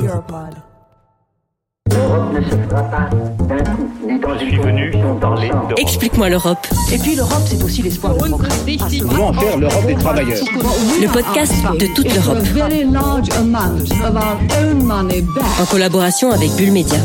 Europod. L'Europe ne se fera pas d'un coup, ni dans Je une suis venu convention parler d'ensemble. d'Europe. Explique-moi l'Europe, Et puis l'Europe, c'est aussi l'espoir de progrès. Comment faire l'Europe des travailleurs le podcast de toute l'Europe, a very large amount of our own money back. en collaboration avec Bulle Média.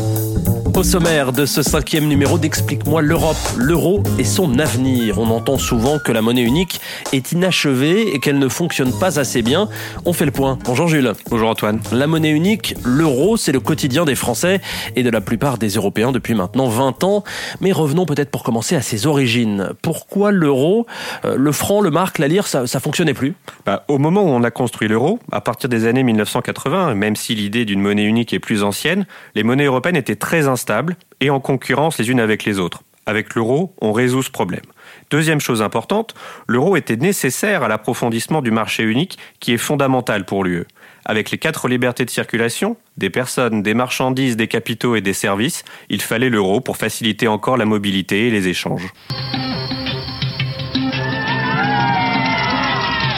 Au sommaire de ce cinquième numéro d'Explique-moi l'Europe, l'euro et son avenir. On entend souvent que la monnaie unique est inachevée et qu'elle ne fonctionne pas assez bien. On fait le point. Bonjour Jules. Bonjour Antoine. La monnaie unique, l'euro, c'est le quotidien des Français et de la plupart des Européens depuis maintenant 20 ans. Mais revenons peut-être pour commencer à ses origines. Pourquoi l'euro, euh, le franc, le marque, la lire, ça, ça fonctionnait plus? Bah, au moment où on a construit l'euro, à partir des années 1980, même si l'idée d'une monnaie unique est plus ancienne, les monnaies européennes étaient très instables et en concurrence les unes avec les autres. Avec l'euro, on résout ce problème. Deuxième chose importante, l'euro était nécessaire à l'approfondissement du marché unique qui est fondamental pour l'UE. Avec les quatre libertés de circulation, des personnes, des marchandises, des capitaux et des services, il fallait l'euro pour faciliter encore la mobilité et les échanges.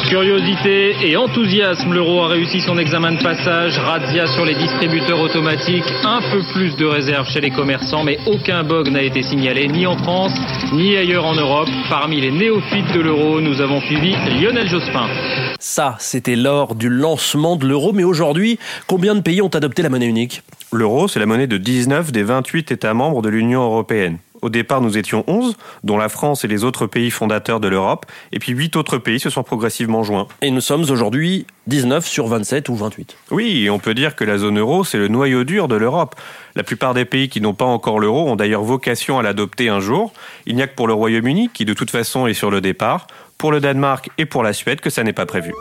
Curiosité et enthousiasme, l'euro a réussi son examen de passage. Razzia sur les distributeurs automatiques, un peu plus de réserve chez les commerçants, mais aucun bug n'a été signalé ni en France ni ailleurs en Europe. Parmi les néophytes de l'euro, nous avons suivi Lionel Jospin. Ça, c'était lors du lancement de l'euro. Mais aujourd'hui, combien de pays ont adopté la monnaie unique? L'euro, c'est la monnaie de 19 des 28 États membres de l'Union européenne. Au départ, nous étions 11, dont la France et les autres pays fondateurs de l'Europe, et puis 8 autres pays se sont progressivement joints. Et nous sommes aujourd'hui 19 sur 27 ou 28. Oui, et on peut dire que la zone euro, c'est le noyau dur de l'Europe. La plupart des pays qui n'ont pas encore l'euro ont d'ailleurs vocation à l'adopter un jour. Il n'y a que pour le Royaume-Uni, qui de toute façon est sur le départ, pour le Danemark et pour la Suède que ça n'est pas prévu.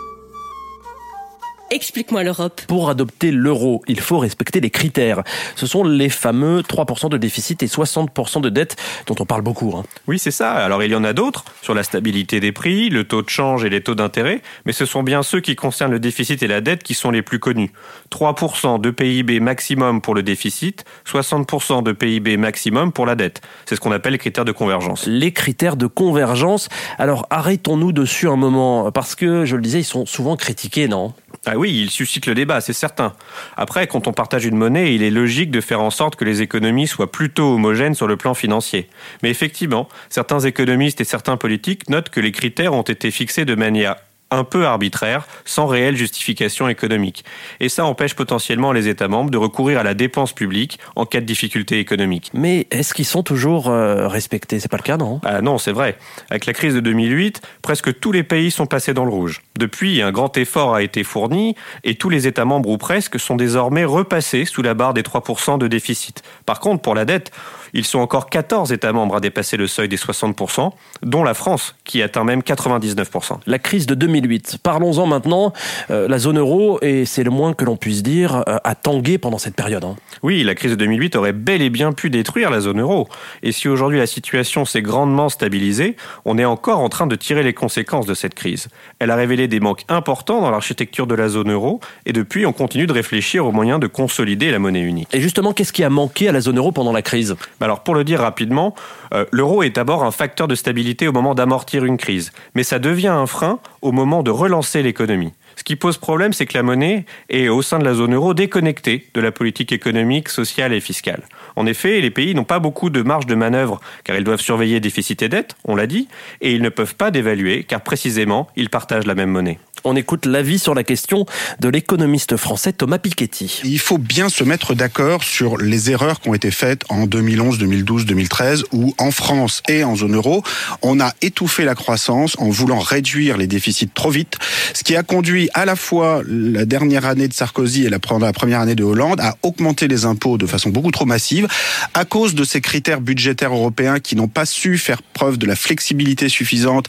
Explique-moi l'Europe. Pour adopter l'euro, il faut respecter les critères. Ce sont les fameux 3% de déficit et 60% de dette dont on parle beaucoup. hein. Oui, c'est ça. Alors il y en a d'autres, sur la stabilité des prix, le taux de change et les taux d'intérêt, mais ce sont bien ceux qui concernent le déficit et la dette qui sont les plus connus. 3% de PIB maximum pour le déficit, 60% de PIB maximum pour la dette. C'est ce qu'on appelle les critères de convergence. Les critères de convergence. Alors arrêtons-nous dessus un moment, parce que, je le disais, ils sont souvent critiqués, non? Ah oui, il suscite le débat, c'est certain. Après, quand on partage une monnaie, il est logique de faire en sorte que les économies soient plutôt homogènes sur le plan financier. Mais effectivement, certains économistes et certains politiques notent que les critères ont été fixés de manière un peu arbitraire, sans réelle justification économique. Et ça empêche potentiellement les États membres de recourir à la dépense publique en cas de difficulté économique. Mais est-ce qu'ils sont toujours euh, respectés? C'est pas le cas, non? Ah non, c'est vrai. Avec la crise de 2008, presque tous les pays sont passés dans le rouge. Depuis, un grand effort a été fourni et tous les États membres ou presque sont désormais repassés sous la barre des 3% de déficit. Par contre, pour la dette, ils sont encore 14 États membres à dépasser le seuil des 60%, dont la France, qui atteint même 99%. La crise de 2008. Parlons-en maintenant. Euh, la zone euro, et c'est le moins que l'on puisse dire, euh, a tangué pendant cette période. hein. Oui, la crise de 2008 aurait bel et bien pu détruire la zone euro. Et si aujourd'hui la situation s'est grandement stabilisée, on est encore en train de tirer les conséquences de cette crise. Elle a révélé des manques importants dans l'architecture de la zone euro, et depuis on continue de réfléchir aux moyens de consolider la monnaie unique. Et justement, qu'est-ce qui a manqué à la zone euro pendant la crise? Alors pour le dire rapidement, euh, l'euro est d'abord un facteur de stabilité au moment d'amortir une crise, mais ça devient un frein au moment de relancer l'économie. Ce qui pose problème, c'est que la monnaie est au sein de la zone euro déconnectée de la politique économique, sociale et fiscale. En effet, les pays n'ont pas beaucoup de marge de manœuvre car ils doivent surveiller déficit et dette, on l'a dit, et ils ne peuvent pas dévaluer car précisément ils partagent la même monnaie. On écoute l'avis sur la question de l'économiste français Thomas Piketty. Il faut bien se mettre d'accord sur les erreurs qui ont été faites en 2011, 2012, 2013, où en France et en zone euro, on a étouffé la croissance en voulant réduire les déficits trop vite, ce qui a conduit à la fois la dernière année de Sarkozy et la pre- la première année de Hollande à augmenter les impôts de façon beaucoup trop massive à cause de ces critères budgétaires européens qui n'ont pas su faire preuve de la flexibilité suffisante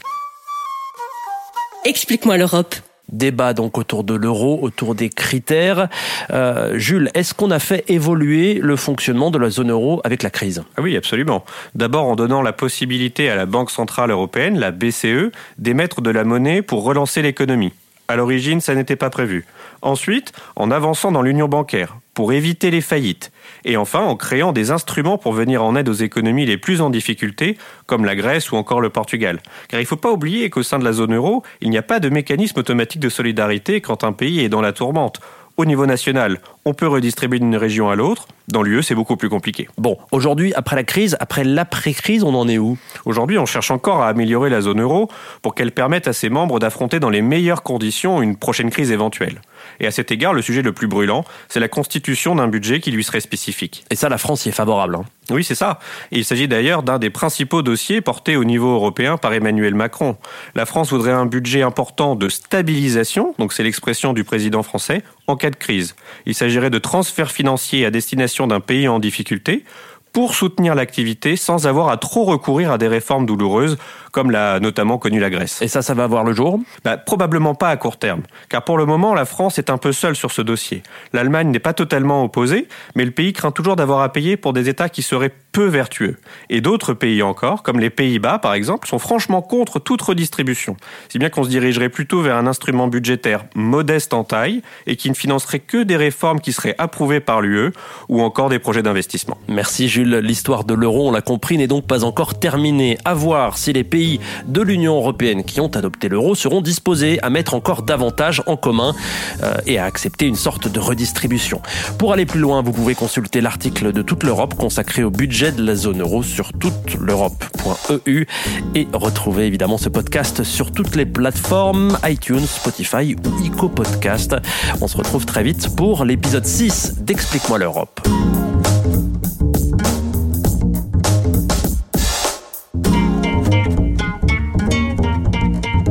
Explique-moi l'Europe. Débat donc autour de l'euro, autour des critères. Euh, Jules, est-ce qu'on a fait évoluer le fonctionnement de la zone euro avec la crise? Ah Oui, absolument. D'abord en donnant la possibilité à la Banque Centrale Européenne, la BCE, d'émettre de la monnaie pour relancer l'économie. À l'origine, ça n'était pas prévu. Ensuite, en avançant dans l'union bancaire pour éviter les faillites. Et enfin, en créant des instruments pour venir en aide aux économies les plus en difficulté, comme la Grèce ou encore le Portugal. Car il ne faut pas oublier qu'au sein de la zone euro, il n'y a pas de mécanisme automatique de solidarité quand un pays est dans la tourmente. Au niveau national, on peut redistribuer d'une région à l'autre. Dans l'UE, c'est beaucoup plus compliqué. Bon, aujourd'hui, après la crise, après l'après-crise, on en est où? Aujourd'hui, on cherche encore à améliorer la zone euro pour qu'elle permette à ses membres d'affronter dans les meilleures conditions une prochaine crise éventuelle. Et à cet égard, le sujet le plus brûlant, c'est la constitution d'un budget qui lui serait spécifique. Et ça, la France y est favorable. Hein. Oui, c'est ça. Et il s'agit d'ailleurs d'un des principaux dossiers portés au niveau européen par Emmanuel Macron. La France voudrait un budget important de stabilisation, donc c'est l'expression du président français, en cas de crise. Il s'agirait de transferts financiers à destination d'un pays en difficulté pour soutenir l'activité sans avoir à trop recourir à des réformes douloureuses, comme l'a notamment connu la Grèce. Et ça, ça va avoir le jour? Bah, Probablement pas à court terme, car pour le moment, la France est un peu seule sur ce dossier. L'Allemagne n'est pas totalement opposée, mais le pays craint toujours d'avoir à payer pour des États qui seraient peu vertueux. Et d'autres pays encore, comme les Pays-Bas par exemple, sont franchement contre toute redistribution, si bien qu'on se dirigerait plutôt vers un instrument budgétaire modeste en taille et qui ne financerait que des réformes qui seraient approuvées par l'UE ou encore des projets d'investissement. Merci Jules. L'histoire de l'euro, on l'a compris, n'est donc pas encore terminée. À voir si les pays de l'Union européenne qui ont adopté l'euro seront disposés à mettre encore davantage en commun euh, et à accepter une sorte de redistribution. Pour aller plus loin, vous pouvez consulter l'article de toute l'Europe consacré au budget de la zone euro sur toute l'Europe.eu et retrouver évidemment ce podcast sur toutes les plateformes iTunes, Spotify ou Ico Podcast. On se retrouve très vite pour l'épisode 6 d'Explique-moi l'Europe.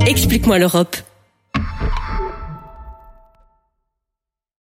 Explique-moi l'Europe